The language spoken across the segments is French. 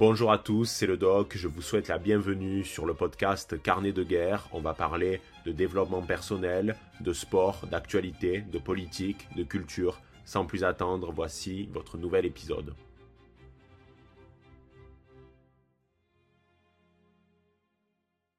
Bonjour à tous, c'est le doc, je vous souhaite la bienvenue sur le podcast Carnet de guerre. On va parler de développement personnel, de sport, d'actualité, de politique, de culture. Sans plus attendre, voici votre nouvel épisode.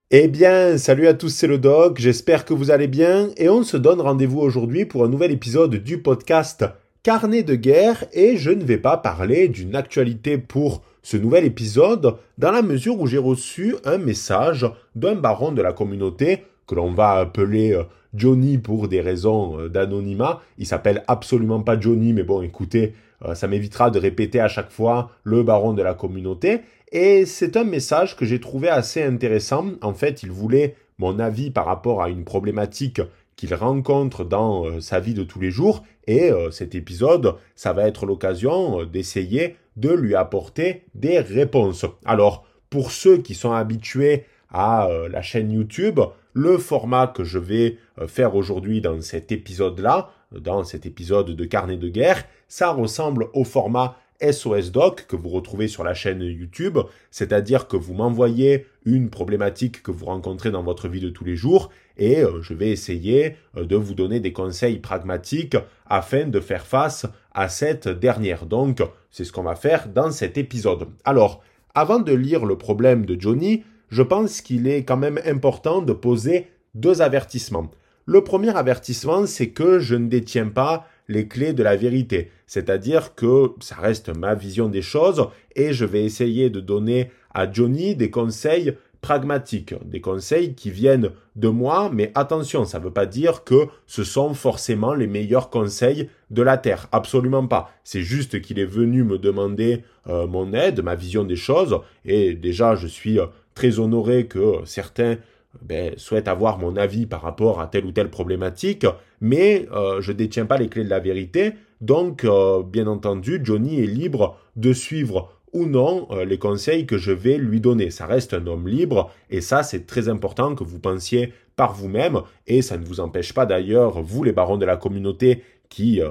Eh bien, salut à tous, c'est le doc, j'espère que vous allez bien et on se donne rendez-vous aujourd'hui pour un nouvel épisode du podcast Carnet de guerre et je ne vais pas parler d'une actualité pour ce nouvel épisode dans la mesure où j'ai reçu un message d'un baron de la communauté que l'on va appeler euh, Johnny pour des raisons euh, d'anonymat. Il s'appelle absolument pas Johnny, mais bon, écoutez, euh, ça m'évitera de répéter à chaque fois le baron de la communauté. Et c'est un message que j'ai trouvé assez intéressant. En fait, il voulait mon avis par rapport à une problématique qu'il rencontre dans sa vie de tous les jours. Et cet épisode, ça va être l'occasion d'essayer de lui apporter des réponses. Alors, pour ceux qui sont habitués à euh, la chaîne YouTube, le format que je vais euh, faire aujourd'hui dans cet épisode-là, dans cet épisode de carnet de guerre, ça ressemble au format SOS Doc que vous retrouvez sur la chaîne YouTube, c'est-à-dire que vous m'envoyez une problématique que vous rencontrez dans votre vie de tous les jours et euh, je vais essayer euh, de vous donner des conseils pragmatiques afin de faire face à cette dernière. Donc, c'est ce qu'on va faire dans cet épisode. Alors, avant de lire le problème de Johnny, je pense qu'il est quand même important de poser deux avertissements. Le premier avertissement, c'est que je ne détiens pas les clés de la vérité. C'est-à-dire que ça reste ma vision des choses et je vais essayer de donner à Johnny des conseils pragmatiques, des conseils qui viennent de moi, mais attention, ça ne veut pas dire que ce sont forcément les meilleurs conseils de la Terre, absolument pas. C'est juste qu'il est venu me demander euh, mon aide, ma vision des choses, et déjà je suis euh, très honoré que certains ben, souhaite avoir mon avis par rapport à telle ou telle problématique, mais euh, je ne détiens pas les clés de la vérité. Donc, bien entendu, Johnny est libre de suivre ou non euh, les conseils que je vais lui donner. Ça reste un homme libre et ça, c'est très important que vous pensiez par vous-même et ça ne vous empêche pas d'ailleurs, vous les barons de la communauté qui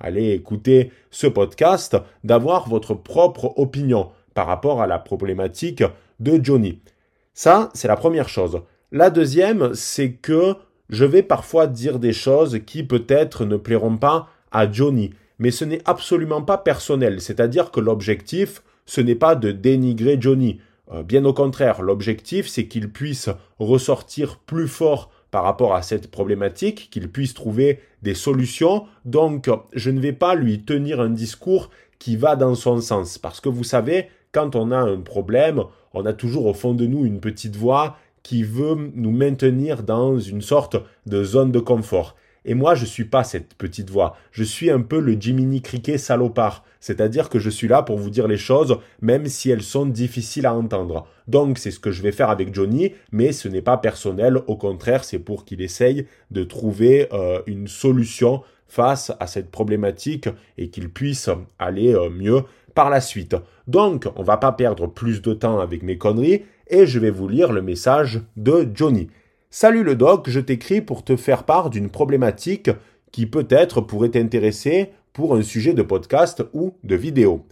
allez écouter ce podcast, d'avoir votre propre opinion par rapport à la problématique de Johnny. Ça, c'est la première chose. La deuxième, c'est que je vais parfois dire des choses qui peut-être ne plairont pas à Johnny. Mais ce n'est absolument pas personnel. C'est-à-dire que l'objectif, ce n'est pas de dénigrer Johnny. Euh, bien au contraire, l'objectif, c'est qu'il puisse ressortir plus fort par rapport à cette problématique, qu'il puisse trouver des solutions. Donc, je ne vais pas lui tenir un discours qui va dans son sens. Parce que vous savez, quand on a un problème, on a toujours au fond de nous une petite voix qui veut nous maintenir dans une sorte de zone de confort. Et moi, je suis pas cette petite voix. Je suis un peu le Jiminy Cricket salopard. C'est-à-dire que je suis là pour vous dire les choses, même si elles sont difficiles à entendre. Donc, c'est ce que je vais faire avec Johnny, mais ce n'est pas personnel. Au contraire, c'est pour qu'il essaye de trouver euh, une solution face à cette problématique et qu'il puisse aller euh, mieux par la suite. Donc, on va pas perdre plus de temps avec mes conneries et je vais vous lire le message de Johnny. Salut le doc, je t'écris pour te faire part d'une problématique qui peut-être pourrait t'intéresser pour un sujet de podcast ou de vidéo.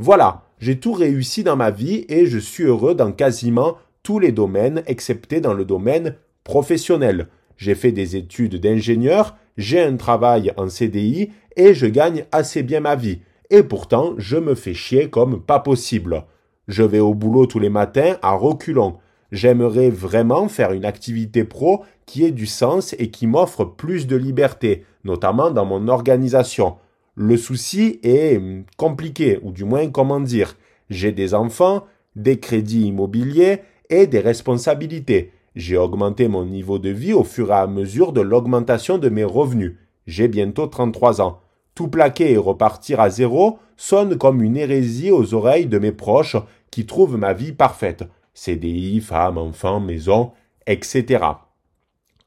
Voilà, j'ai tout réussi dans ma vie et je suis heureux dans quasiment tous les domaines excepté dans le domaine professionnel. J'ai fait des études d'ingénieur, j'ai un travail en CDI et je gagne assez bien ma vie. Et pourtant, je me fais chier comme pas possible. Je vais au boulot tous les matins à reculons. J'aimerais vraiment faire une activité pro qui ait du sens et qui m'offre plus de liberté, notamment dans mon organisation. Le souci est hum, compliqué, ou du moins comment dire. J'ai des enfants, des crédits immobiliers et des responsabilités. J'ai augmenté mon niveau de vie au fur et à mesure de l'augmentation de mes revenus. J'ai bientôt 33 ans. Tout plaquer et repartir à zéro sonne comme une hérésie aux oreilles de mes proches qui trouvent ma vie parfaite. CDI, femme, enfant, maison, etc.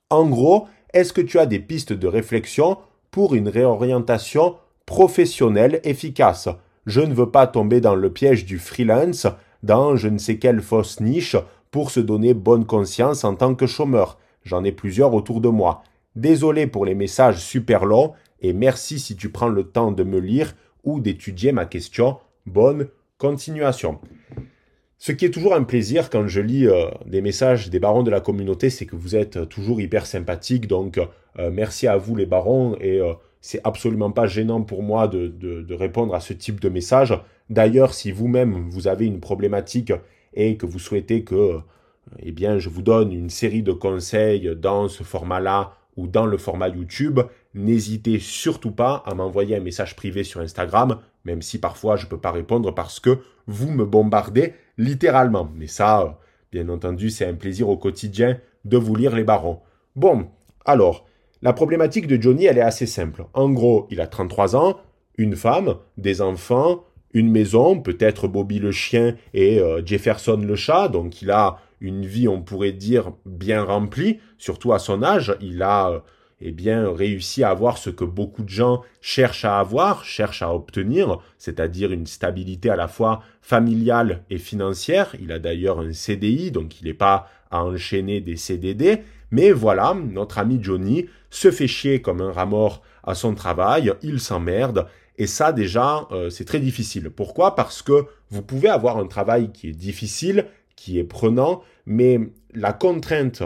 En gros, est-ce que tu as des pistes de réflexion pour une réorientation professionnelle efficace? Je ne veux pas tomber dans le piège du freelance, dans je ne sais quelle fausse niche pour se donner bonne conscience en tant que chômeur. J'en ai plusieurs autour de moi. Désolé pour les messages super longs, et merci si tu prends le temps de me lire ou d'étudier ma question. Bonne continuation. Ce qui est toujours un plaisir quand je lis euh, des messages des barons de la communauté, c'est que vous êtes toujours hyper sympathiques. Donc euh, merci à vous les barons et euh, c'est absolument pas gênant pour moi de, de, répondre à ce type de message. D'ailleurs, si vous-même vous avez une problématique et que vous souhaitez que eh bien, je vous donne une série de conseils dans ce format-là ou dans le format YouTube, n'hésitez surtout pas à m'envoyer un message privé sur Instagram, même si parfois je ne peux pas répondre parce que vous me bombardez littéralement. Mais ça, bien entendu, c'est un plaisir au quotidien de vous lire les barons. Bon, alors, la problématique de Johnny, elle est assez simple. En gros, il a 33 ans, une femme, des enfants, une maison, peut-être Bobby le chien et euh, Jefferson le chat, donc il a une vie, on pourrait dire, bien remplie, surtout à son âge. Il a euh, eh bien, réussi à avoir ce que beaucoup de gens cherchent à avoir, cherchent à obtenir, c'est-à-dire une stabilité à la fois familiale et financière. Il a d'ailleurs un CDI, donc il n'est pas à enchaîner des CDD. Mais voilà, notre ami Johnny se fait chier comme un rat mort à son travail, il s'emmerde, et ça déjà, euh, c'est très difficile. Pourquoi? Parce que vous pouvez avoir un travail qui est difficile, qui est prenant, mais la contrainte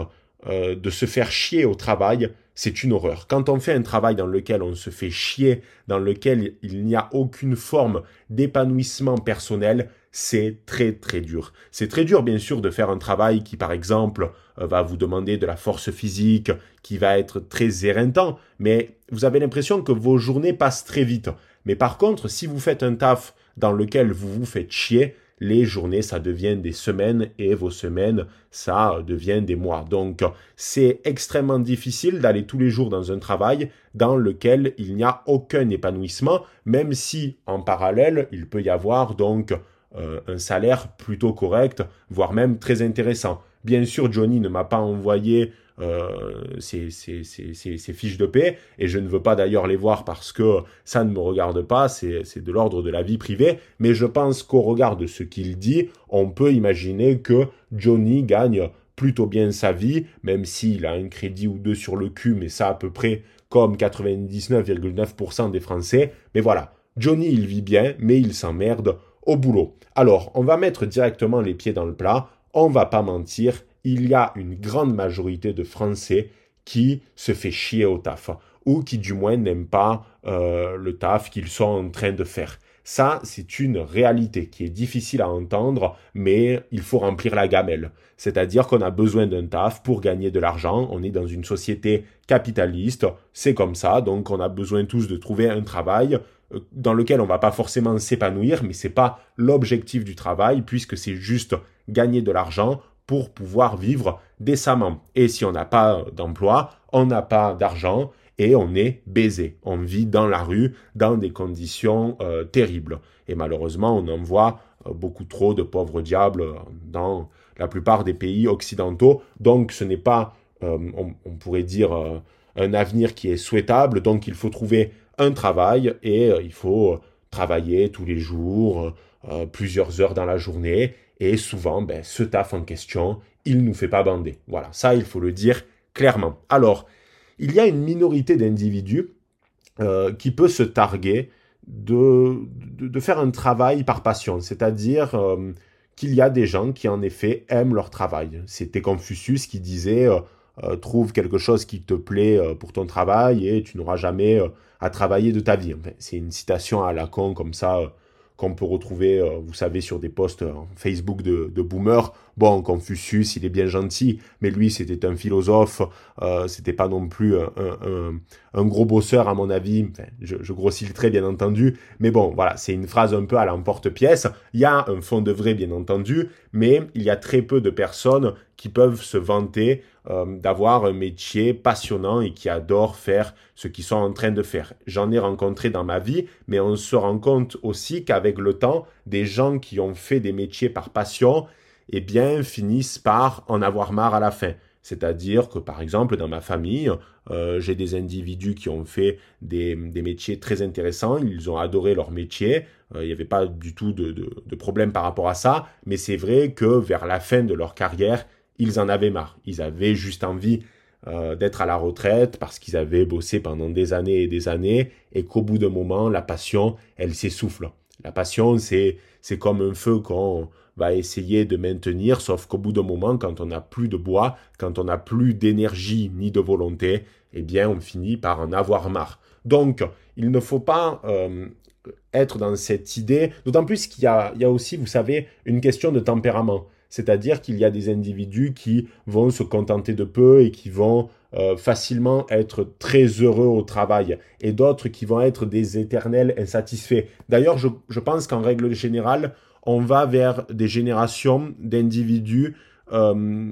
euh, de se faire chier au travail, c'est une horreur. Quand on fait un travail dans lequel on se fait chier, dans lequel il n'y a aucune forme d'épanouissement personnel, c'est très très dur. C'est très dur bien sûr de faire un travail qui par exemple euh, va vous demander de la force physique, qui va être très éreintant, mais vous avez l'impression que vos journées passent très vite. Mais par contre, si vous faites un taf dans lequel vous vous faites chier, les journées, ça devient des semaines et vos semaines, ça devient des mois. Donc, c'est extrêmement difficile d'aller tous les jours dans un travail dans lequel il n'y a aucun épanouissement, même si en parallèle, il peut y avoir donc euh, un salaire plutôt correct, voire même très intéressant. Bien sûr, Johnny ne m'a pas envoyé euh, ces, fiches de paix, et je ne veux pas d'ailleurs les voir parce que ça ne me regarde pas, c'est de l'ordre de la vie privée, mais je pense qu'au regard de ce qu'il dit, on peut imaginer que Johnny gagne plutôt bien sa vie, même s'il a un crédit ou deux sur le cul, mais ça à peu près comme 99,9% des Français. Mais voilà, Johnny il vit bien, mais il s'emmerde au boulot. Alors, on va mettre directement les pieds dans le plat, on va pas mentir, il y a une grande majorité de Français qui se fait chier au taf ou qui du moins n'aiment pas euh, le taf qu'ils sont en train de faire. Ça, c'est une réalité qui est difficile à entendre, mais il faut remplir la gamelle. C'est-à-dire qu'on a besoin d'un taf pour gagner de l'argent. On est dans une société capitaliste, c'est comme ça, donc on a besoin tous de trouver un travail euh, dans lequel on va pas forcément s'épanouir, mais c'est pas l'objectif du travail puisque c'est juste gagner de l'argent pour pouvoir vivre décemment. Et si on n'a pas d'emploi, on n'a pas d'argent et on est baisé. On vit dans la rue dans des conditions euh, terribles. Et malheureusement, on en voit euh, beaucoup trop de pauvres diables dans la plupart des pays occidentaux. Donc ce n'est pas, euh, on, pourrait dire, un avenir qui est souhaitable. Donc il faut trouver un travail et il faut travailler tous les jours, plusieurs heures dans la journée et souvent, ben, ce taf en question, il nous fait pas bander. Voilà, ça, il faut le dire clairement. Alors, il y a une minorité d'individus euh, qui peut se targuer de, faire un travail par passion, c'est-à-dire euh, qu'il y a des gens qui, en effet, aiment leur travail. C'était Confucius qui disait euh, trouve quelque chose qui te plaît pour ton travail et tu n'auras jamais à travailler de ta vie. c'est une citation à la con comme ça qu'on peut retrouver, euh, vous savez, sur des posts Facebook de, de boomers. Bon, Confucius, il est bien gentil, mais lui, c'était un philosophe, euh, c'était pas non plus un, gros bosseur, à mon avis. je, je grossis le trait, bien entendu, mais bon, voilà, c'est une phrase un peu à l'emporte-pièce. Il y a un fond de vrai, bien entendu, mais il y a très peu de personnes qui peuvent se vanter euh, d'avoir un métier passionnant et qui adorent faire ce qu'ils sont en train de faire. J'en ai rencontré dans ma vie, mais on se rend compte aussi qu'avec le temps, des gens qui ont fait des métiers par passion, eh bien, finissent par en avoir marre à la fin. C'est-à-dire que, par exemple, dans ma famille, euh, j'ai des individus qui ont fait des, métiers très intéressants, ils ont adoré leur métier, euh, il n'y avait pas du tout de, problème par rapport à ça, mais c'est vrai que vers la fin de leur carrière, ils en avaient marre. Ils avaient juste envie euh, d'être à la retraite parce qu'ils avaient bossé pendant des années et des années et qu'au bout d'un moment, la passion, elle s'essouffle. La passion, c'est, c'est comme un feu qu'on va essayer de maintenir, sauf qu'au bout d'un moment, quand on n'a plus de bois, quand on n'a plus d'énergie ni de volonté, eh bien, on finit par en avoir marre. Donc, il ne faut pas euh, être dans cette idée, d'autant plus qu'il y a, aussi, vous savez, une question de tempérament. C'est-à-dire qu'il y a des individus qui vont se contenter de peu et qui vont euh, facilement être très heureux au travail et d'autres qui vont être des éternels insatisfaits. D'ailleurs, je, je pense qu'en règle générale, on va vers des générations d'individus euh,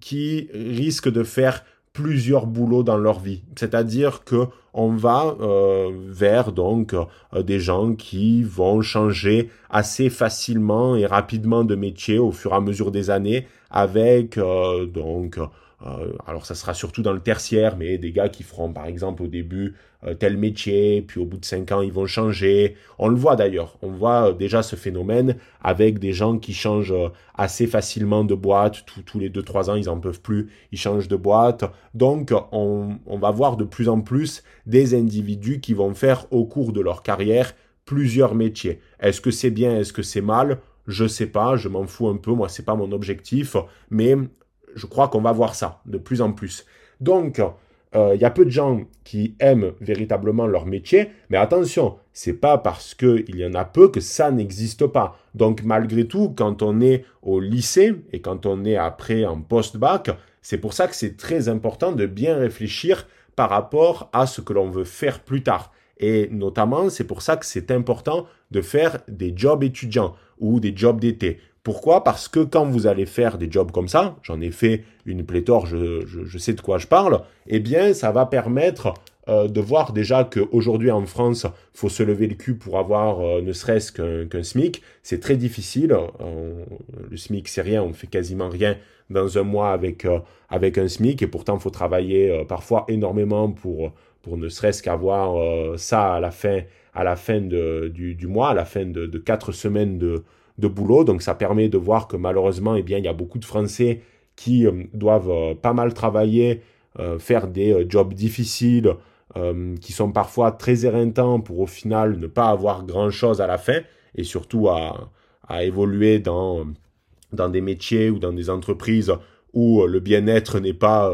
qui risquent de faire plusieurs boulots dans leur vie. C'est-à-dire que on va euh, vers donc euh, des gens qui vont changer assez facilement et rapidement de métier au fur et à mesure des années avec donc euh, alors ça sera surtout dans le tertiaire, mais des gars qui feront par exemple au début tel métier, puis au bout de cinq ans ils vont changer. On le voit d'ailleurs, on voit euh, déjà ce phénomène avec des gens qui changent assez facilement de boîte, tous les deux trois ans ils en peuvent plus, ils changent de boîte. Donc on, on va voir de plus en plus des individus qui vont faire au cours de leur carrière plusieurs métiers. Est-ce que c'est bien, est-ce que c'est mal? Je sais pas, je m'en fous un peu, moi c'est pas mon objectif, mais je crois qu'on va voir ça de plus en plus. Donc, euh, il y a peu de gens qui aiment véritablement leur métier, mais attention, c'est pas parce qu'il y en a peu que ça n'existe pas. Donc, malgré tout, quand on est au lycée et quand on est après en post-bac, c'est pour ça que c'est très important de bien réfléchir par rapport à ce que l'on veut faire plus tard. Et notamment, c'est pour ça que c'est important de faire des jobs étudiants ou des jobs d'été. Pourquoi? Parce que quand vous allez faire des jobs comme ça, j'en ai fait une pléthore, je, sais de quoi je parle, eh bien, ça va permettre euh, de voir déjà qu'aujourd'hui en France, faut se lever le cul pour avoir euh, ne serait-ce qu'un SMIC. C'est très difficile. le SMIC, c'est rien, on fait quasiment rien dans un mois avec, euh, avec un SMIC et pourtant, faut travailler parfois énormément pour, pour ne serait-ce qu'avoir ça à la fin, à la fin du, du, mois, à la fin de, de quatre semaines de, de boulot. Donc ça permet de voir que malheureusement, eh bien, il y a beaucoup de Français qui euh, doivent euh, pas mal travailler, euh, faire des jobs difficiles, qui sont parfois très éreintants pour au final ne pas avoir grand-chose à la fin et surtout à, évoluer dans, dans des métiers ou dans des entreprises où le bien-être n'est pas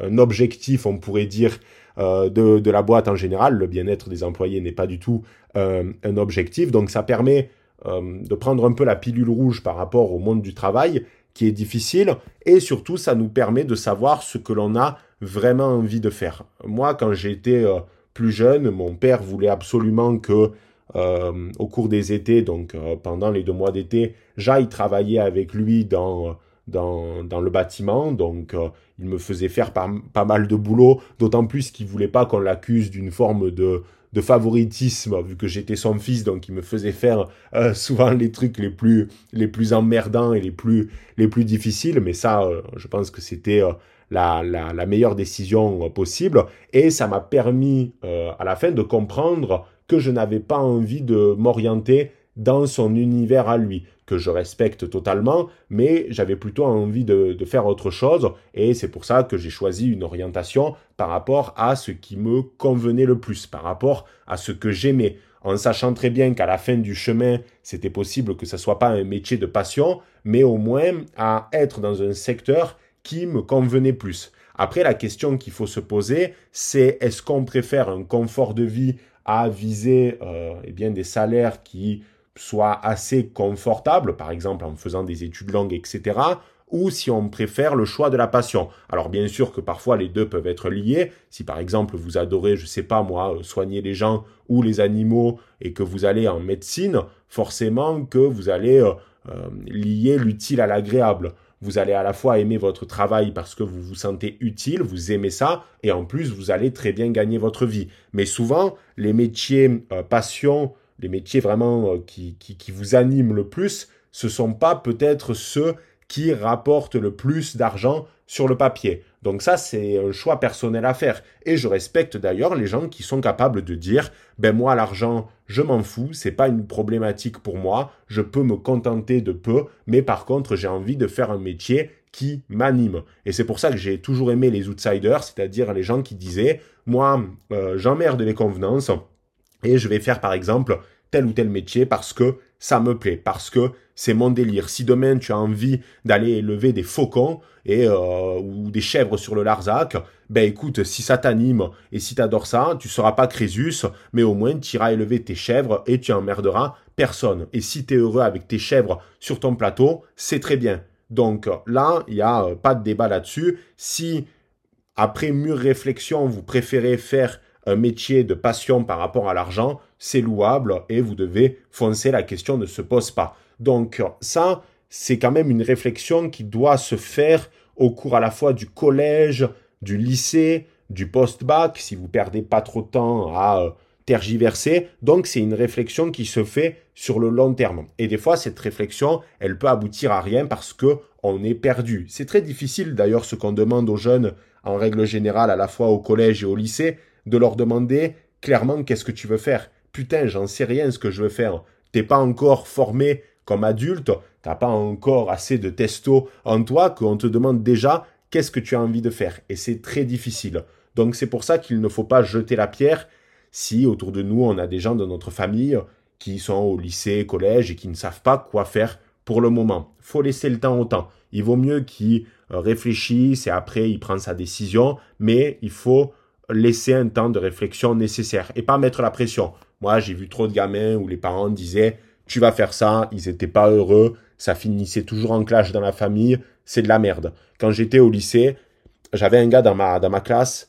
un objectif, on pourrait dire, de, de, la boîte en général. Le bien-être des employés n'est pas du tout un objectif. Donc ça permet de prendre un peu la pilule rouge par rapport au monde du travail, qui est difficile, et surtout ça nous permet de savoir ce que l'on a vraiment envie de faire. Moi, quand j'étais euh, plus jeune, mon père voulait absolument que euh, au cours des étés, donc pendant les deux mois d'été, j'aille travailler avec lui dans dans, dans le bâtiment, donc il me faisait faire pas, pas mal de boulot, d'autant plus qu'il voulait pas qu'on l'accuse d'une forme de de favoritisme vu que j'étais son fils donc il me faisait faire euh, souvent les trucs les plus les plus emmerdants et les plus les plus difficiles. Mais ça euh, je pense que c'était euh, la, la, la, meilleure décision possible. Et ça m'a permis à la fin de comprendre que je n'avais pas envie de m'orienter dans son univers à lui que je respecte totalement, mais j'avais plutôt envie de, faire autre chose, et c'est pour ça que j'ai choisi une orientation par rapport à ce qui me convenait le plus, par rapport à ce que j'aimais, en sachant très bien qu'à la fin du chemin, c'était possible que ce soit pas un métier de passion, mais au moins à être dans un secteur qui me convenait plus. Après, la question qu'il faut se poser, c'est est-ce qu'on préfère un confort de vie à viser euh, eh bien, des salaires qui soit assez confortable, par exemple en faisant des études longues, etc., ou si on préfère le choix de la passion. Alors bien sûr que parfois les deux peuvent être liés. Si par exemple vous adorez, je sais pas moi, euh, soigner les gens ou les animaux et que vous allez en médecine, forcément que vous allez euh, euh, lier l'utile à l'agréable. Vous allez à la fois aimer votre travail parce que vous vous sentez utile, vous aimez ça, et en plus vous allez très bien gagner votre vie. Mais souvent, les métiers passion les métiers vraiment euh, qui, qui, vous animent le plus, ce sont pas peut-être ceux qui rapportent le plus d'argent sur le papier. Donc ça, c'est un choix personnel à faire. Et je respecte d'ailleurs les gens qui sont capables de dire, ben moi, l'argent, je m'en fous, c'est pas une problématique pour moi, je peux me contenter de peu, mais par contre, j'ai envie de faire un métier qui m'anime. Et c'est pour ça que j'ai toujours aimé les outsiders, c'est-à-dire les gens qui disaient, moi, euh, j'emmerde les convenances, et je vais faire par exemple tel ou tel métier parce que ça me plaît parce que c'est mon délire. Si demain tu as envie d'aller élever des faucons et euh, ou des chèvres sur le Larzac, ben écoute, si ça t'anime et si t'adores ça, tu seras pas Crésus, mais au moins tu iras élever tes chèvres et tu emmerderas personne. Et si tu es heureux avec tes chèvres sur ton plateau, c'est très bien. Donc là, il n'y a euh, pas de débat là-dessus. Si après mûre réflexion, vous préférez faire un métier de passion par rapport à l'argent, c'est louable et vous devez foncer, la question ne se pose pas. Donc ça, c'est quand même une réflexion qui doit se faire au cours à la fois du collège, du lycée, du post-bac, si vous perdez pas trop de temps à euh, tergiverser. Donc c'est une réflexion qui se fait sur le long terme. Et des fois, cette réflexion, elle peut aboutir à rien parce que on est perdu. C'est très difficile d'ailleurs ce qu'on demande aux jeunes en règle générale à la fois au collège et au lycée, de leur demander clairement qu'est-ce que tu veux faire. Putain, j'en sais rien ce que je veux faire. T'es pas encore formé comme adulte, t'as pas encore assez de testo en toi qu'on te demande déjà qu'est-ce que tu as envie de faire. Et c'est très difficile. Donc c'est pour ça qu'il ne faut pas jeter la pierre si autour de nous on a des gens de notre famille qui sont au lycée, collège et qui ne savent pas quoi faire pour le moment. Faut laisser le temps au temps. Il vaut mieux qu'ils réfléchissent et après il prend sa décision, mais il faut laisser un temps de réflexion nécessaire et pas mettre la pression. Moi, j'ai vu trop de gamins où les parents disaient tu vas faire ça, ils n'étaient pas heureux, ça finissait toujours en clash dans la famille, c'est de la merde. Quand j'étais au lycée, j'avais un gars dans ma, dans ma classe,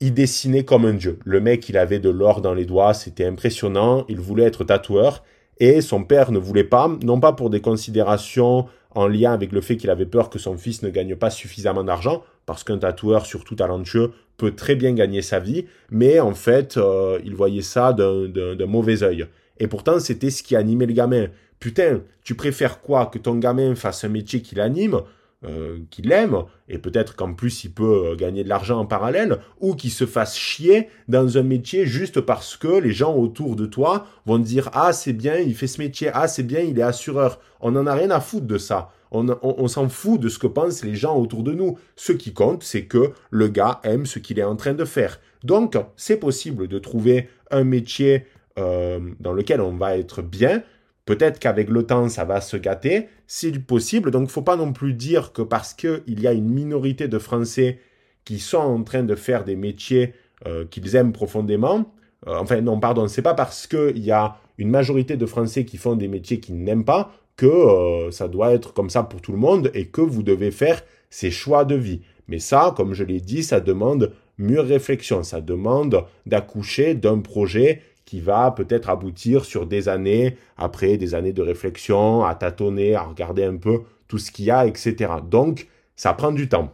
il dessinait comme un dieu. Le mec, il avait de l'or dans les doigts, c'était impressionnant, il voulait être tatoueur, et son père ne voulait pas, non pas pour des considérations en lien avec le fait qu'il avait peur que son fils ne gagne pas suffisamment d'argent, parce qu'un tatoueur, surtout talentueux, peut très bien gagner sa vie, mais en fait, euh, il voyait ça d'un mauvais œil. Et pourtant, c'était ce qui animait le gamin. Putain, tu préfères quoi Que ton gamin fasse un métier qui l'anime euh, qu'il aime, et peut-être qu'en plus il peut euh, gagner de l'argent en parallèle, ou qu'il se fasse chier dans un métier juste parce que les gens autour de toi vont dire Ah, c'est bien, il fait ce métier, ah, c'est bien, il est assureur. On n'en a rien à foutre de ça. On, s'en fout de ce que pensent les gens autour de nous. Ce qui compte, c'est que le gars aime ce qu'il est en train de faire. Donc, c'est possible de trouver un métier euh, dans lequel on va être bien, Peut-être qu'avec le temps, ça va se gâter, c'est possible. Donc, faut pas non plus dire que parce qu'il y a une minorité de Français qui sont en train de faire des métiers euh, qu'ils aiment profondément, euh, enfin non, pardon, c'est pas parce qu'il y a une majorité de Français qui font des métiers qu'ils n'aiment pas que euh, ça doit être comme ça pour tout le monde et que vous devez faire ces choix de vie. Mais ça, comme je l'ai dit, ça demande mûre réflexion, ça demande d'accoucher d'un projet qui va peut-être aboutir sur des années, après des années de réflexion, à tâtonner, à regarder un peu tout ce qu'il y a, etc. Donc, ça prend du temps.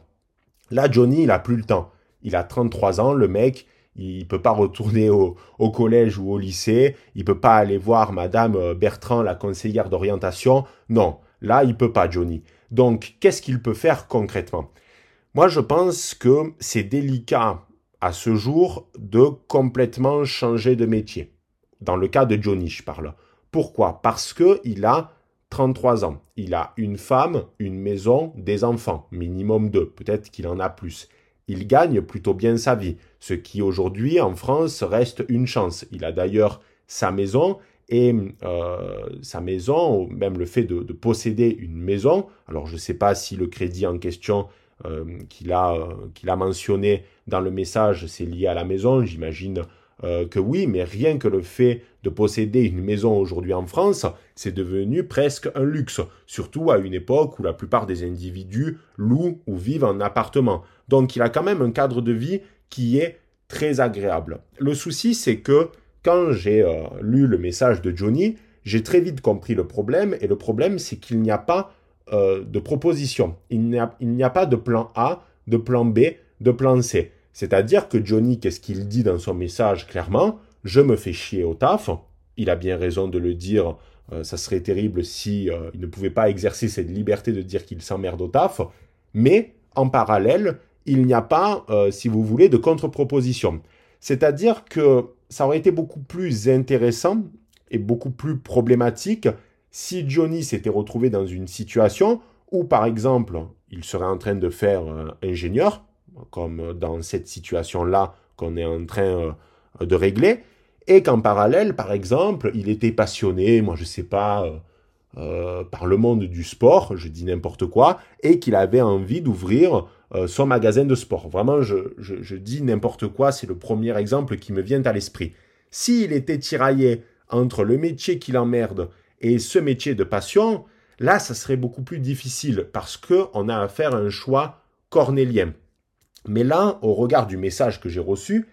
Là, Johnny, il a plus le temps. Il a 33 ans, le mec, il peut pas retourner au, collège ou au lycée, il peut pas aller voir Madame Bertrand, la conseillère d'orientation. Non, là, il peut pas, Johnny. Donc, qu'est-ce qu'il peut faire concrètement? Moi, je pense que c'est délicat à ce jour de complètement changer de métier. Dans le cas de Johnny, je parle. Pourquoi? Parce que il a 33 ans. Il a une femme, une maison, des enfants, minimum deux. Peut-être qu'il en a plus. Il gagne plutôt bien sa vie, ce qui aujourd'hui en France reste une chance. Il a d'ailleurs sa maison et euh, sa maison, même le fait de, de posséder une maison. Alors je ne sais pas si le crédit en question euh, qu'il a, euh, qu'il a mentionné dans le message, c'est lié à la maison, j'imagine euh, que oui, mais rien que le fait de posséder une maison aujourd'hui en France, c'est devenu presque un luxe, surtout à une époque où la plupart des individus louent ou vivent en appartement. Donc il a quand même un cadre de vie qui est très agréable. Le souci, c'est que quand j'ai lu le message de Johnny, j'ai très vite compris le problème, et le problème, c'est qu'il n'y a pas euh, de proposition. Il n'y a, pas de plan A, de plan B, de plan C. C'est-à-dire que Johnny, qu'est-ce qu'il dit dans son message clairement Je me fais chier au taf. Il a bien raison de le dire. Euh, ça serait terrible si euh, il ne pouvait pas exercer cette liberté de dire qu'il s'emmerde au taf. Mais en parallèle, il n'y a pas, si vous voulez, de contre-proposition. C'est-à-dire que ça aurait été beaucoup plus intéressant et beaucoup plus problématique si Johnny s'était retrouvé dans une situation où, par exemple, il serait en train de faire euh, ingénieur, comme dans cette situation-là qu'on est en train euh, de régler, et qu'en parallèle, par exemple, il était passionné, moi je sais pas, euh, euh, par le monde du sport, je dis n'importe quoi, et qu'il avait envie d'ouvrir son magasin de sport. Vraiment, je, je dis n'importe quoi, c'est le premier exemple qui me vient à l'esprit. S'il était tiraillé entre le métier qui l'emmerde et ce métier de passion, là, ça serait beaucoup plus difficile parce qu'on a à faire un choix cornélien. Mais là, au regard du message que j'ai reçu,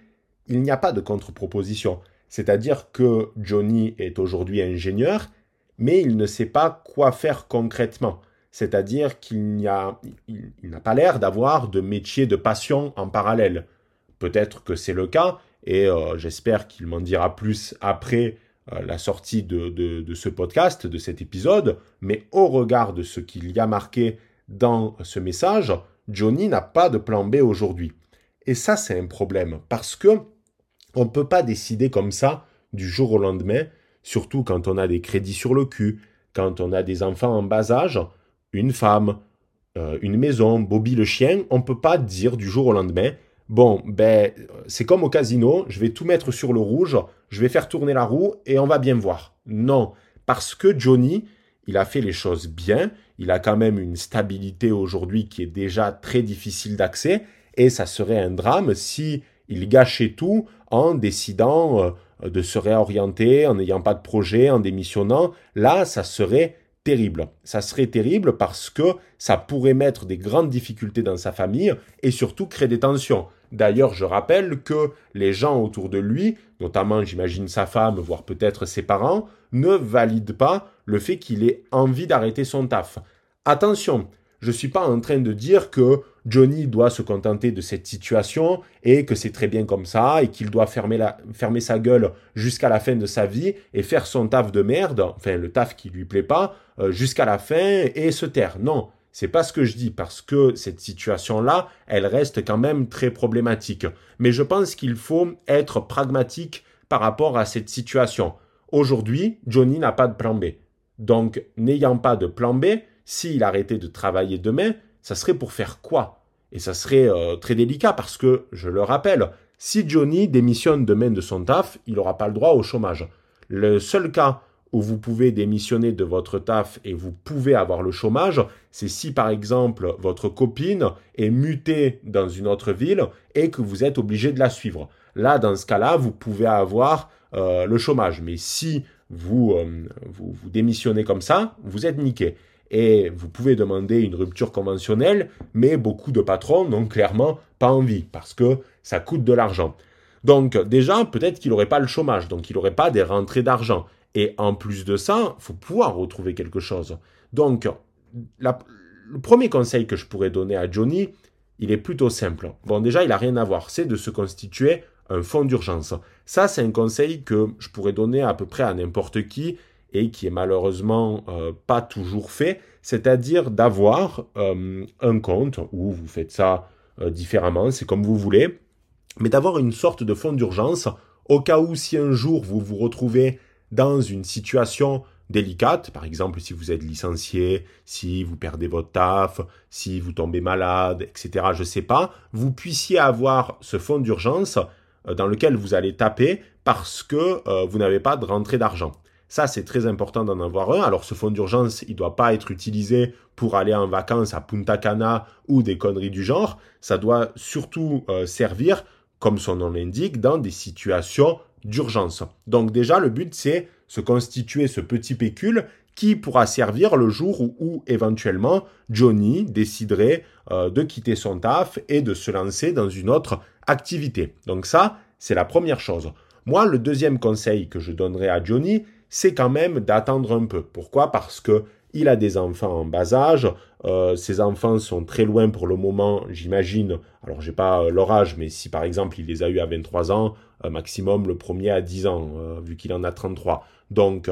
il n'y a pas de contre-proposition. C'est-à-dire que Johnny est aujourd'hui ingénieur, mais il ne sait pas quoi faire concrètement. C'est-à-dire qu'il n'a pas l'air d'avoir de métier de passion en parallèle. Peut-être que c'est le cas, et euh, j'espère qu'il m'en dira plus après euh, la sortie de, de, ce podcast, de cet épisode, mais au regard de ce qu'il y a marqué dans ce message, Johnny n'a pas de plan B aujourd'hui. Et ça, c'est un problème, parce que on ne peut pas décider comme ça du jour au lendemain, surtout quand on a des crédits sur le cul, quand on a des enfants en bas âge, une femme, euh, une maison, Bobby le chien, on ne peut pas dire du jour au lendemain, bon, ben, c'est comme au casino, je vais tout mettre sur le rouge, je vais faire tourner la roue et on va bien voir. Non, parce que Johnny, il a fait les choses bien, il a quand même une stabilité aujourd'hui qui est déjà très difficile d'accès, et ça serait un drame si il gâchait tout en décidant euh, de se réorienter, en n'ayant pas de projet, en démissionnant. Là, ça serait terrible. Ça serait terrible parce que ça pourrait mettre des grandes difficultés dans sa famille et surtout créer des tensions. D'ailleurs, je rappelle que les gens autour de lui, notamment j'imagine sa femme, voire peut-être ses parents, ne valident pas le fait qu'il ait envie d'arrêter son taf. Attention, je ne suis pas en train de dire que Johnny doit se contenter de cette situation et que c'est très bien comme ça et qu'il doit fermer, la, fermer sa gueule jusqu'à la fin de sa vie et faire son taf de merde, enfin le taf qui lui plaît pas, euh, jusqu'à la fin et se taire. Non, c'est pas ce que je dis parce que cette situation-là, elle reste quand même très problématique. Mais je pense qu'il faut être pragmatique par rapport à cette situation. Aujourd'hui, Johnny n'a pas de plan B. Donc, n'ayant pas de plan B, s'il arrêtait de travailler demain, ça serait pour faire quoi? Et ça serait euh, très délicat parce que, je le rappelle, si Johnny démissionne demain de son taf, il n'aura pas le droit au chômage. Le seul cas où vous pouvez démissionner de votre taf et vous pouvez avoir le chômage, c'est si par exemple votre copine est mutée dans une autre ville et que vous êtes obligé de la suivre. Là, dans ce cas-là, vous pouvez avoir euh, le chômage. Mais si vous, euh, vous, vous démissionnez comme ça, vous êtes niqué et vous pouvez demander une rupture conventionnelle, mais beaucoup de patrons n'ont clairement pas envie parce que ça coûte de l'argent. Donc déjà, peut-être qu'il n'aurait pas le chômage, donc il n'aurait pas des rentrées d'argent. Et en plus de ça, il faut pouvoir retrouver quelque chose. Donc, le premier conseil que je pourrais donner à Johnny, il est plutôt simple. Bon, déjà, il n'a rien à voir, c'est de se constituer un fonds d'urgence. Ça, c'est un conseil que je pourrais donner à peu près à n'importe qui et qui est malheureusement euh, pas toujours fait, c'est-à-dire d'avoir euh, un compte où vous faites ça euh, différemment, c'est comme vous voulez, mais d'avoir une sorte de fonds d'urgence au cas où si un jour vous vous retrouvez dans une situation délicate, par exemple si vous êtes licencié, si vous perdez votre taf, si vous tombez malade, etc., je sais pas, vous puissiez avoir ce fonds d'urgence dans lequel vous allez taper parce que vous n'avez pas de rentrée d'argent. Ça, c'est très important d'en avoir un. Alors, ce fonds d'urgence, il ne doit pas être utilisé pour aller en vacances à Punta Cana ou des conneries du genre. Ça doit surtout euh, servir, comme son nom l'indique, dans des situations d'urgence. Donc déjà, le but, c'est se constituer ce petit pécule qui pourra servir le jour où, éventuellement Johnny déciderait euh, de quitter son taf et de se lancer dans une autre activité. Donc ça, c'est la première chose. Moi, le deuxième conseil que je donnerais à Johnny, c'est quand même d'attendre un peu. Pourquoi? Parce que il a des enfants en bas âge. Euh, ses enfants sont très loin pour le moment, j'imagine. Alors, j'ai pas euh, leur âge, mais si par exemple il les a eu à 23 ans, euh, maximum le premier à 10 ans, vu qu'il en a 33. Donc,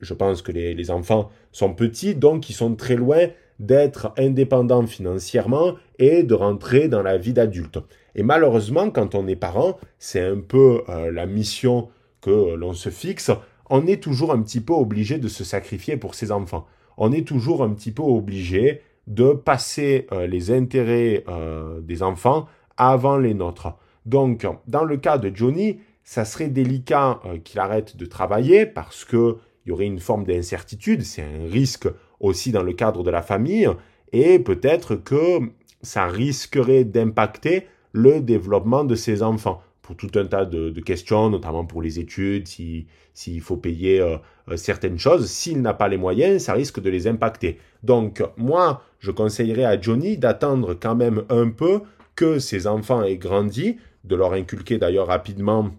je pense que les, enfants sont petits, donc ils sont très loin d'être indépendants financièrement et de rentrer dans la vie d'adulte. Et malheureusement, quand on est parent, c'est un peu la mission que l'on se fixe on est toujours un petit peu obligé de se sacrifier pour ses enfants. On est toujours un petit peu obligé de passer euh, les intérêts euh, des enfants avant les nôtres. Donc, dans le cas de Johnny, ça serait délicat euh, qu'il arrête de travailler parce que il y aurait une forme d'incertitude, c'est un risque aussi dans le cadre de la famille, et peut-être que ça risquerait d'impacter le développement de ses enfants pour tout un tas de, questions, notamment pour les études, s'il faut payer euh, euh, certaines choses. S'il n'a pas les moyens, ça risque de les impacter. Donc moi, je conseillerais à Johnny d'attendre quand même un peu que ses enfants aient grandi, de leur inculquer d'ailleurs rapidement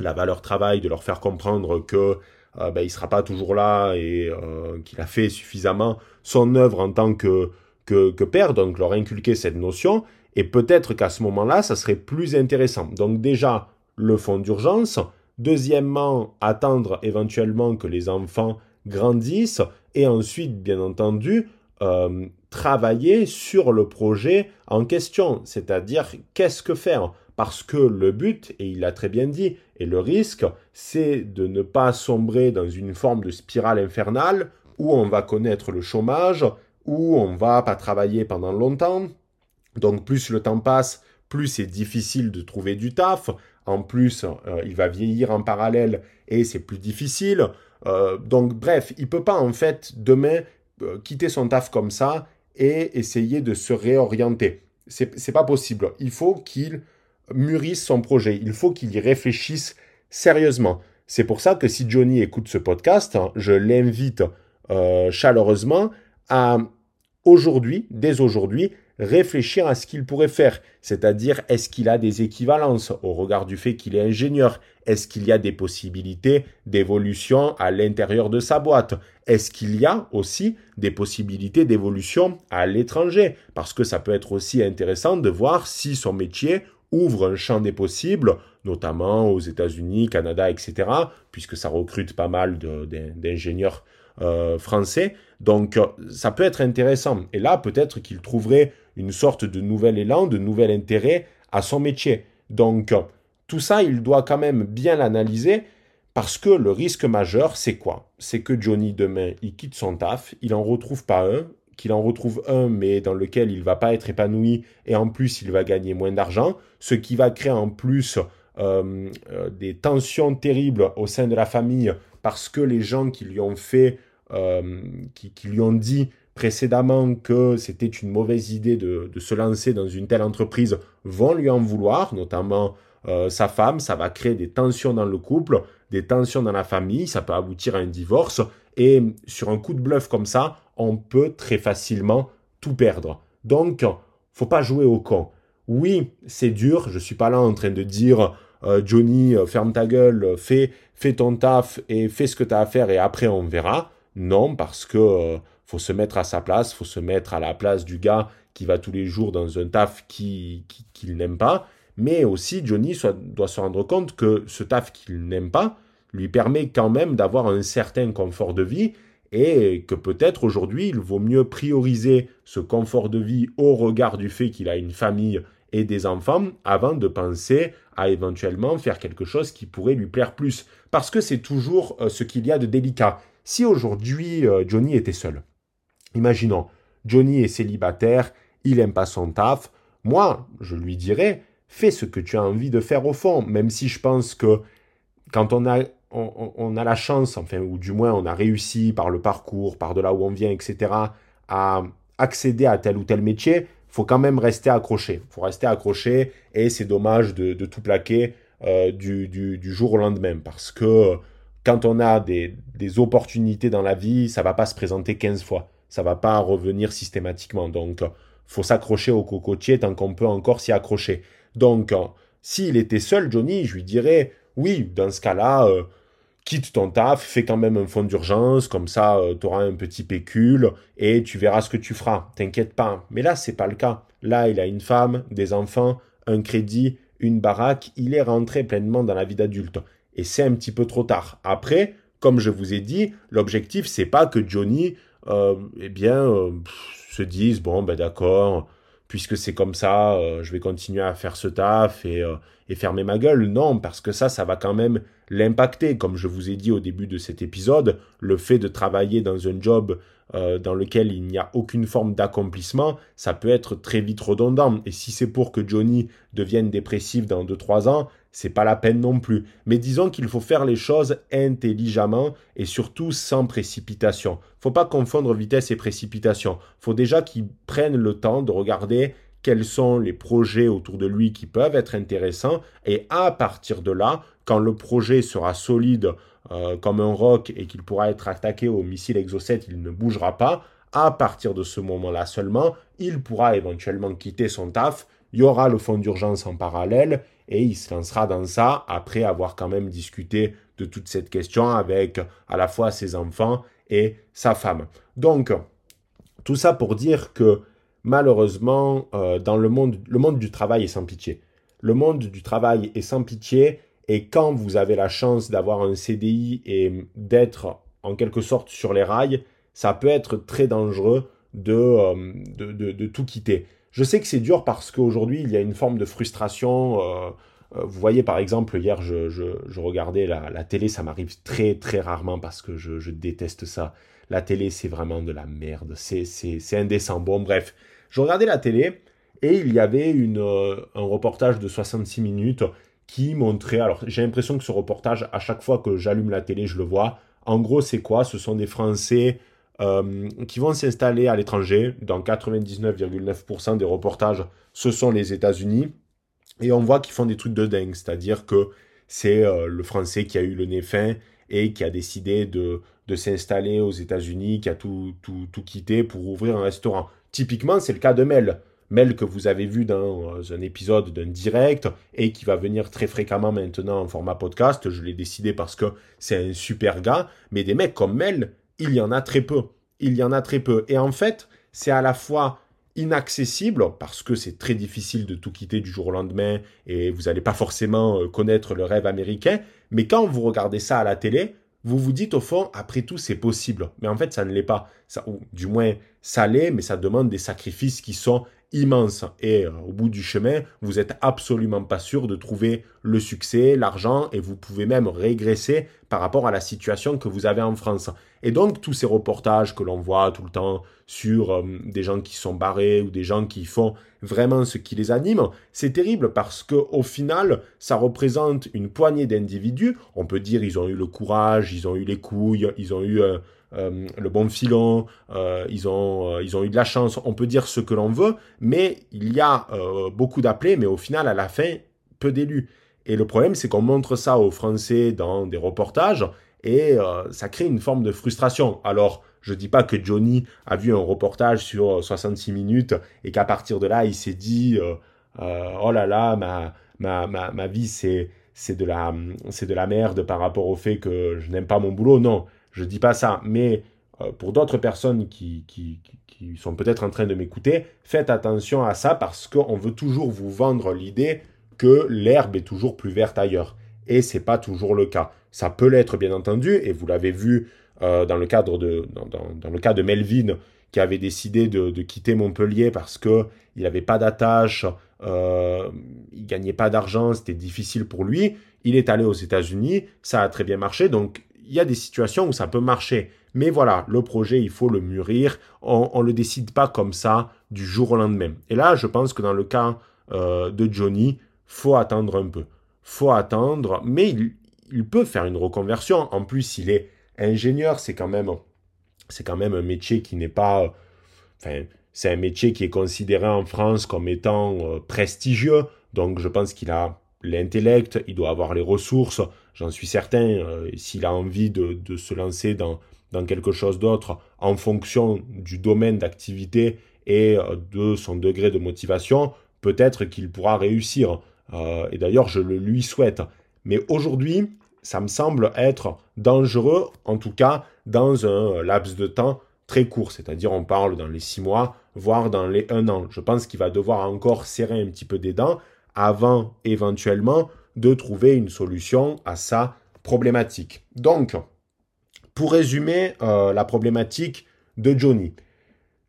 la valeur travail, de leur faire comprendre que euh, ben, sera pas toujours là et euh, qu'il a fait suffisamment son œuvre en tant que, que, que père, donc leur inculquer cette notion, et peut-être qu'à ce moment-là, ça serait plus intéressant. Donc déjà, le fonds d'urgence, deuxièmement, attendre éventuellement que les enfants grandissent, et ensuite, bien entendu, euh, travailler sur le projet en question, c'est-à-dire qu'est-ce que faire? Parce que le but, et il l'a très bien dit, et le risque, c'est de ne pas sombrer dans une forme de spirale infernale où on va connaître le chômage, où on va pas travailler pendant longtemps. Donc plus le temps passe, plus c'est difficile de trouver du taf. En plus, euh, il va vieillir en parallèle et c'est plus difficile. Euh, donc bref, il peut pas en fait demain euh, quitter son taf comme ça et essayer de se réorienter. C'est pas possible. Il faut qu'il mûrisse son projet. Il faut qu'il y réfléchisse sérieusement. C'est pour ça que si Johnny écoute ce podcast, hein, je l'invite euh, chaleureusement à aujourd'hui, dès aujourd'hui, réfléchir à ce qu'il pourrait faire. C'est-à-dire, est-ce qu'il a des équivalences au regard du fait qu'il est ingénieur? Est-ce qu'il y a des possibilités d'évolution à l'intérieur de sa boîte? Est-ce qu'il y a aussi des possibilités d'évolution à l'étranger? Parce que ça peut être aussi intéressant de voir si son métier ouvre un champ des possibles, notamment aux États-Unis, Canada, etc., puisque ça recrute pas mal d'ingénieurs euh, français. Donc euh, ça peut être intéressant. Et là, peut-être qu'il trouverait une sorte de nouvel élan, de nouvel intérêt à son métier. Donc tout ça, il doit quand même bien l'analyser parce que le risque majeur, c'est quoi? C'est que Johnny, demain, il quitte son taf, il n'en retrouve pas un, qu'il en retrouve un, mais dans lequel il va pas être épanoui et en plus il va gagner moins d'argent, ce qui va créer en plus euh, euh, des tensions terribles au sein de la famille parce que les gens qui lui ont fait, euh, qui, lui ont dit précédemment que c'était une mauvaise idée de, de, se lancer dans une telle entreprise vont lui en vouloir, notamment sa femme, ça va créer des tensions dans le couple, des tensions dans la famille, ça peut aboutir à un divorce, et sur un coup de bluff comme ça, on peut très facilement tout perdre. Donc, faut pas jouer au con. Oui, c'est dur, je suis pas là en train de dire euh, Johnny, euh, ferme ta gueule, fais, fais ton taf et fais ce que tu as à faire et après on verra. Non, parce que euh, faut se mettre à sa place, faut se mettre à la place du gars qui va tous les jours dans un taf qu'il qui, n'aime pas. Mais aussi, Johnny doit se rendre compte que ce taf qu'il n'aime pas lui permet quand même d'avoir un certain confort de vie et que peut-être aujourd'hui il vaut mieux prioriser ce confort de vie au regard du fait qu'il a une famille et des enfants avant de penser à éventuellement faire quelque chose qui pourrait lui plaire plus. Parce que c'est toujours euh, ce qu'il y a de délicat. Si aujourd'hui euh, Johnny était seul, imaginons, Johnny est célibataire, il n'aime pas son taf, moi je lui dirais, fais ce que tu as envie de faire au fond, même si je pense que quand on a on, a la chance, enfin, ou du moins on a réussi par le parcours, par de là où on vient, etc., à accéder à tel ou tel métier, faut quand même rester accroché. faut rester accroché et c'est dommage de, tout plaquer euh, du, jour au lendemain parce que quand on a des, opportunités dans la vie, ça va pas se présenter 15 fois. Ça va pas revenir systématiquement. Donc, faut s'accrocher au cocotier tant qu'on peut encore s'y accrocher. Donc, s'il était seul, Johnny, je lui dirais, oui, dans ce cas-là, euh, quitte ton taf, fais quand même un fonds d'urgence, comme ça euh, tu auras un petit pécule et tu verras ce que tu feras. T'inquiète pas. Mais là, c'est pas le cas. Là, il a une femme, des enfants, un crédit, une baraque, il est rentré pleinement dans la vie d'adulte. Et c'est un petit peu trop tard. Après, comme je vous ai dit, l'objectif, c'est pas que Johnny, euh, eh bien, euh, se dise, bon, ben d'accord, puisque c'est comme ça, je vais continuer à faire ce taf et, et fermer ma gueule. Non, parce que ça, ça va quand même l'impacter. Comme je vous ai dit au début de cet épisode, le fait de travailler dans un job euh, dans lequel il n'y a aucune forme d'accomplissement, ça peut être très vite redondant. Et si c'est pour que Johnny devienne dépressif dans 2-3 ans, c'est pas la peine non plus. Mais disons qu'il faut faire les choses intelligemment et surtout sans précipitation. Faut pas confondre vitesse et précipitation. Faut déjà qu'il prenne le temps de regarder quels sont les projets autour de lui qui peuvent être intéressants et à partir de là, quand le projet sera solide euh, comme un roc et qu'il pourra être attaqué au missile Exocet, il ne bougera pas. À partir de ce moment-là seulement, il pourra éventuellement quitter son taf. Il y aura le fonds d'urgence en parallèle et il se lancera dans ça après avoir quand même discuté de toute cette question avec à la fois ses enfants et sa femme. Donc, tout ça pour dire que malheureusement, euh, dans le monde, le monde du travail est sans pitié. Le monde du travail est sans pitié et quand vous avez la chance d'avoir un CDI et d'être en quelque sorte sur les rails, ça peut être très dangereux de, euh, de, tout quitter. Je sais que c'est dur parce qu'aujourd'hui, il y a une forme de frustration. Euh, euh, vous voyez, par exemple, hier, je, regardais la, télé, ça m'arrive très, très rarement parce que je, déteste ça. La télé, c'est vraiment de la merde. C'est indécent. Bon, bref, je regardais la télé et il y avait une, un reportage de 66 minutes qui montrait, alors j'ai l'impression que ce reportage, à chaque fois que j'allume la télé, je le vois. En gros, c'est quoi? Ce sont des Français euh, qui vont s'installer à l'étranger. Dans 99,9% des reportages, ce sont les États-Unis. Et on voit qu'ils font des trucs de dingue, c'est-à-dire que c'est euh, le Français qui a eu le nez fin et qui a décidé de, de s'installer aux États-Unis, qui a tout, tout, tout quitté pour ouvrir un restaurant. Typiquement, c'est le cas de Mel. Mel que vous avez vu dans euh, un épisode d'un direct et qui va venir très fréquemment maintenant en format podcast. Je l'ai décidé parce que c'est un super gars. Mais des mecs comme Mel, il y en a très peu. Il y en a très peu. Et en fait, c'est à la fois inaccessible parce que c'est très difficile de tout quitter du jour au lendemain et vous n'allez pas forcément euh, connaître le rêve américain. Mais quand vous regardez ça à la télé, vous vous dites au fond, après tout, c'est possible. Mais en fait, ça ne l'est pas. Ça, ou du moins, ça l'est, mais ça demande des sacrifices qui sont immense et euh, au bout du chemin, vous n'êtes absolument pas sûr de trouver le succès, l'argent et vous pouvez même régresser par rapport à la situation que vous avez en France. Et donc tous ces reportages que l'on voit tout le temps sur euh, des gens qui sont barrés ou des gens qui font vraiment ce qui les anime, c'est terrible parce que au final, ça représente une poignée d'individus. On peut dire ils ont eu le courage, ils ont eu les couilles, ils ont eu euh, le bon filon, euh, ils, ont, euh, ils ont eu de la chance, on peut dire ce que l'on veut, mais il y a beaucoup d'appelés, mais au final, à la fin, peu d'élus. Et le problème, c'est qu'on montre ça aux Français dans des reportages, et ça crée une forme de frustration. Alors, je dis pas que Johnny a vu un reportage sur 66 minutes et qu'à partir de là, il s'est dit oh là là, ma, ma, ma, ma vie, c'est, c'est, de la, c'est de la merde par rapport au fait que je n'aime pas mon boulot. Non, je dis pas ça, mais euh, pour d'autres personnes qui, sont peut-être en train de m'écouter, faites attention à ça parce qu'on veut toujours vous vendre l'idée que l'herbe est toujours plus verte ailleurs. Et c'est pas toujours le cas. Ça peut l'être bien entendu, et vous l'avez vu euh, dans le cadre de dans, le cas de Melvin qui avait décidé de, de quitter Montpellier parce que il n'avait pas d'attache, euh, il gagnait pas d'argent, c'était difficile pour lui. Il est allé aux États-Unis, ça a très bien marché, donc il y a des situations où ça peut marcher. Mais voilà, le projet, il faut le mûrir. On ne le décide pas comme ça du jour au lendemain. Et là, je pense que dans le cas euh, de Johnny, faut attendre un peu. faut attendre, mais il, peut faire une reconversion. En plus, il est ingénieur, c'est quand même, c'est quand même un métier qui n'est pas, c'est un métier qui est considéré en France comme étant euh, prestigieux. Donc, je pense qu'il a l'intellect, il doit avoir les ressources, j'en suis certain, euh, s'il a envie de, se lancer dans, quelque chose d'autre en fonction du domaine d'activité et euh, de son degré de motivation, peut-être qu'il pourra réussir. Euh, et d'ailleurs, je le lui souhaite. Mais aujourd'hui, ça me semble être dangereux, en tout cas dans un laps de temps très court, c'est-à-dire on parle dans les six mois, voire dans les un an. Je pense qu'il va devoir encore serrer un petit peu des dents avant éventuellement de trouver une solution à sa problématique. Donc, pour résumer euh, la problématique de Johnny.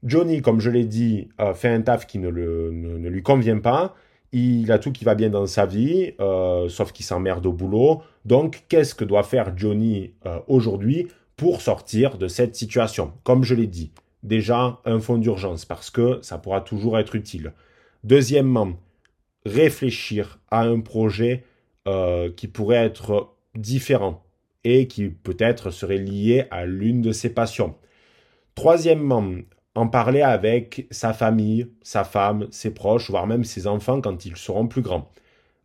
Johnny, comme je l'ai dit, euh, fait un taf qui ne, lui convient pas. Il a tout qui va bien dans sa vie, euh, sauf qu'il s'emmerde au boulot. Donc, qu'est-ce que doit faire Johnny aujourd'hui pour sortir de cette situation? Comme je l'ai dit, déjà un fonds d'urgence, parce que ça pourra toujours être utile. Deuxièmement, réfléchir à un projet euh, qui pourrait être différent et qui peut-être serait lié à l'une de ses passions. Troisièmement, en parler avec sa famille, sa femme, ses proches, voire même ses enfants quand ils seront plus grands.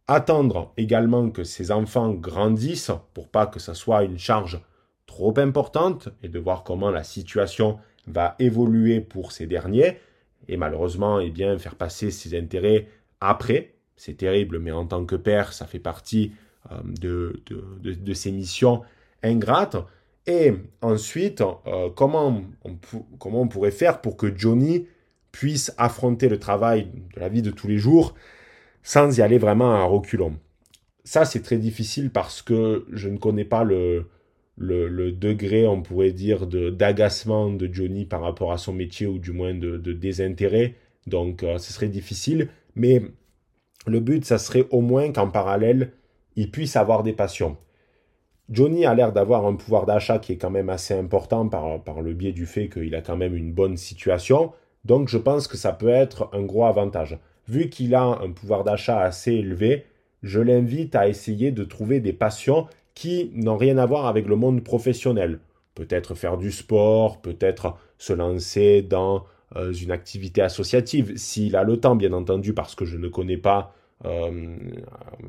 Attendre également que ses enfants grandissent pour pas que ça soit une charge trop importante et de voir comment la situation va évoluer pour ces derniers et malheureusement eh bien faire passer ses intérêts après. C'est terrible, mais en tant que père, ça fait partie euh, de, de, ses missions ingrates. Et ensuite, euh, comment, on, comment on pourrait faire pour que Johnny puisse affronter le travail de la vie de tous les jours sans y aller vraiment à reculons? Ça, c'est très difficile parce que je ne connais pas le, le, degré, on pourrait dire, d'agacement de, Johnny par rapport à son métier ou du moins de, désintérêt. Donc, euh, ce serait difficile. Mais le but, ça serait au moins qu'en parallèle, il puisse avoir des passions. Johnny a l'air d'avoir un pouvoir d'achat qui est quand même assez important par, par le biais du fait qu'il a quand même une bonne situation. Donc, je pense que ça peut être un gros avantage. Vu qu'il a un pouvoir d'achat assez élevé, je l'invite à essayer de trouver des passions qui n'ont rien à voir avec le monde professionnel. Peut-être faire du sport, peut-être se lancer dans une activité associative, s'il a le temps, bien entendu, parce que je ne connais pas, euh,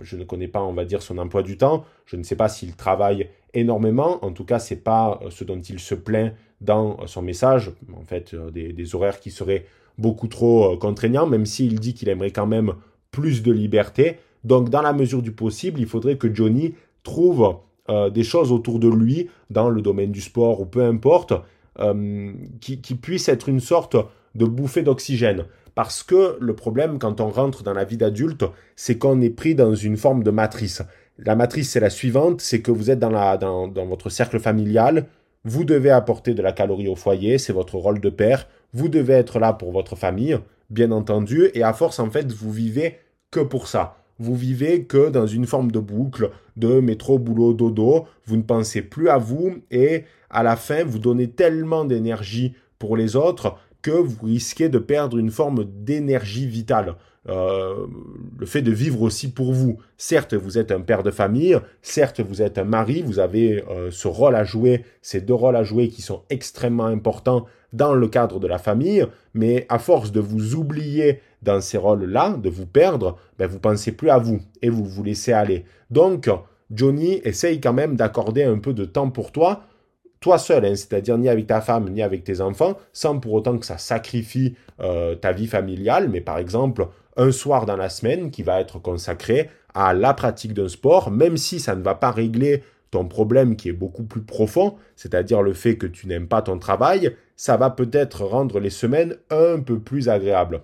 je ne connais pas, on va dire, son emploi du temps. Je ne sais pas s'il travaille énormément. En tout cas, c'est pas euh, ce dont il se plaint dans son message. En fait, des, horaires qui seraient beaucoup trop contraignants, même s'il dit qu'il aimerait quand même plus de liberté. Donc, dans la mesure du possible, il faudrait que Johnny trouve euh, des choses autour de lui, dans le domaine du sport ou peu importe, euh, qui, puissent être une sorte de bouffée d'oxygène. Parce que le problème quand on rentre dans la vie d'adulte, c'est qu'on est pris dans une forme de matrice. La matrice, c'est la suivante, c'est que vous êtes dans, dans votre cercle familial, vous devez apporter de la calorie au foyer, c'est votre rôle de père, vous devez être là pour votre famille, bien entendu, et à force, en fait, vous vivez que pour ça vous vivez que dans une forme de boucle de métro, boulot, dodo, vous ne pensez plus à vous et à la fin, vous donnez tellement d'énergie pour les autres que vous risquez de perdre une forme d'énergie vitale. Euh, le fait de vivre aussi pour vous. Certes, vous êtes un père de famille, certes, vous êtes un mari, vous avez euh, ce rôle à jouer, ces deux rôles à jouer qui sont extrêmement importants dans le cadre de la famille, mais à force de vous oublier dans ces rôles-là, de vous perdre, ben vous pensez plus à vous et vous vous laissez aller. Donc, Johnny, essaye quand même d'accorder un peu de temps pour toi, toi seul, hein, c'est-à-dire ni avec ta femme ni avec tes enfants, sans pour autant que ça sacrifie euh, ta vie familiale, mais par exemple un soir dans la semaine qui va être consacré à la pratique d'un sport, même si ça ne va pas régler ton problème qui est beaucoup plus profond, c'est-à-dire le fait que tu n'aimes pas ton travail, ça va peut-être rendre les semaines un peu plus agréables.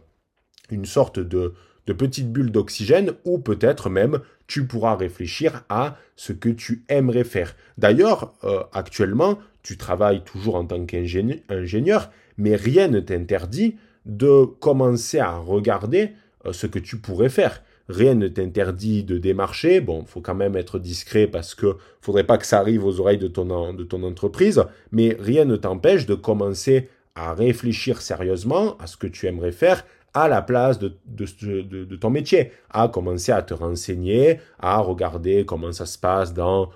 Une sorte de, petite bulle d'oxygène ou peut-être même tu pourras réfléchir à ce que tu aimerais faire. D'ailleurs, euh, actuellement, tu travailles toujours en tant qu'ingénieur, mais rien ne t'interdit de commencer à regarder euh, ce que tu pourrais faire. Rien ne t'interdit de démarcher. Bon, faut quand même être discret parce que faudrait pas que ça arrive aux oreilles de ton, entreprise, mais rien ne t'empêche de commencer à réfléchir sérieusement à ce que tu aimerais faire à la place de, ton métier, à commencer à te renseigner, à regarder comment ça se passe dans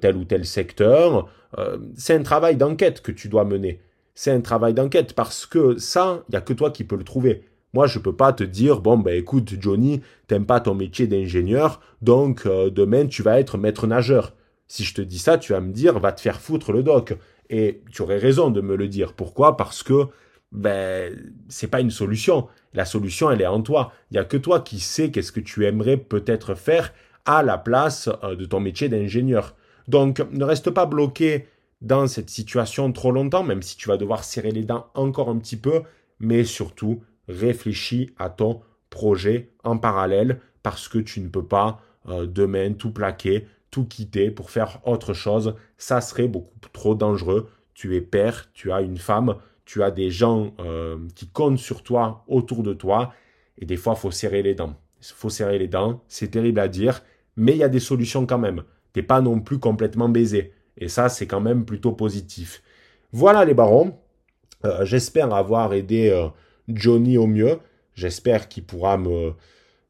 tel ou tel secteur. Euh, c'est un travail d'enquête que tu dois mener. C'est un travail d'enquête parce que ça, il n'y a que toi qui peux le trouver. Moi, je ne peux pas te dire, bon, ben écoute, Johnny, t'aimes pas ton métier d'ingénieur, donc euh, demain, tu vas être maître nageur. Si je te dis ça, tu vas me dire, va te faire foutre le doc. Et tu aurais raison de me le dire. Pourquoi? Parce que ben c'est pas une solution. La solution, elle est en toi. Il n'y a que toi qui sais qu'est-ce que tu aimerais peut-être faire à la place euh, de ton métier d'ingénieur. Donc, ne reste pas bloqué dans cette situation trop longtemps, même si tu vas devoir serrer les dents encore un petit peu, mais surtout, réfléchis à ton projet en parallèle parce que tu ne peux pas euh, demain tout plaquer, tout quitter pour faire autre chose. Ça serait beaucoup trop dangereux. Tu es père, tu as une femme, tu as des gens euh, qui comptent sur toi, autour de toi, et des fois, faut serrer les dents. Faut serrer les dents, c'est terrible à dire, mais il y a des solutions quand même. Pas non plus complètement baisé. Et ça, c'est quand même plutôt positif. Voilà les barons. Euh, j'espère avoir aidé euh, Johnny au mieux. J'espère qu'il pourra me,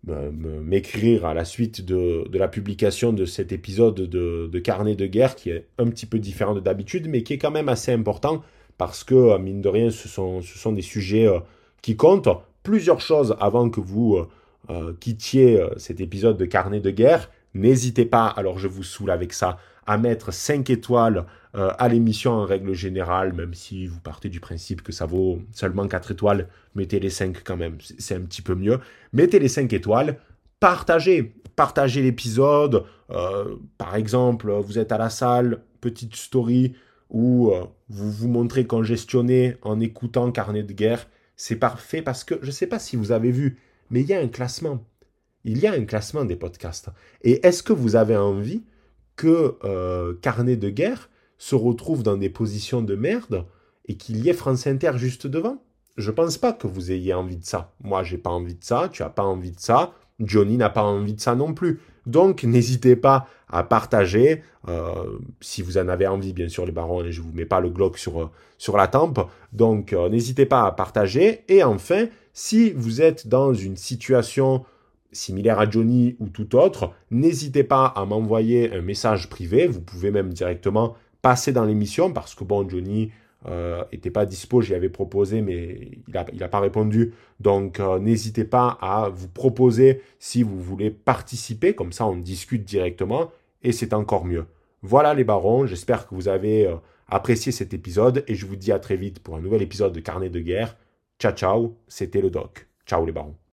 m'écrire à la suite de, la publication de cet épisode de, Carnet de guerre qui est un petit peu différent de d'habitude, mais qui est quand même assez important parce que, euh, mine de rien, ce sont, ce sont des sujets qui comptent. Plusieurs choses avant que vous quittiez cet épisode de Carnet de guerre. N'hésitez pas, alors je vous saoule avec ça, à mettre 5 étoiles à l'émission en règle générale, même si vous partez du principe que ça vaut seulement 4 étoiles, mettez les 5 quand même, c'est un petit peu mieux. Mettez les 5 étoiles, partagez, partagez l'épisode. par exemple, vous êtes à la salle, petite story, où euh, vous vous montrez congestionné en écoutant Carnet de guerre, c'est parfait parce que je ne sais pas si vous avez vu, mais il y a un classement. Il y a un classement des podcasts. Et est-ce que vous avez envie que euh, Carnet de guerre se retrouve dans des positions de merde et qu'il y ait France Inter juste devant? Je pense pas que vous ayez envie de ça. Moi, j'ai pas envie de ça, tu as pas envie de ça, Johnny n'a pas envie de ça non plus. Donc n'hésitez pas à partager, euh, si vous en avez envie bien sûr les barons, je ne vous mets pas le Glock sur, euh, sur la tempe, donc n'hésitez pas à partager. Et enfin, si vous êtes dans une situation similaire à Johnny ou tout autre, n'hésitez pas à m'envoyer un message privé, vous pouvez même directement passer dans l'émission, parce que bon, Johnny, n'était euh, pas dispo, j'y avais proposé, mais il n'a pas répondu. Donc euh, n'hésitez pas à vous proposer si vous voulez participer, comme ça on discute directement, et c'est encore mieux. Voilà les barons, j'espère que vous avez euh, apprécié cet épisode, et je vous dis à très vite pour un nouvel épisode de Carnet de guerre. Ciao ciao, c'était le doc. Ciao les barons.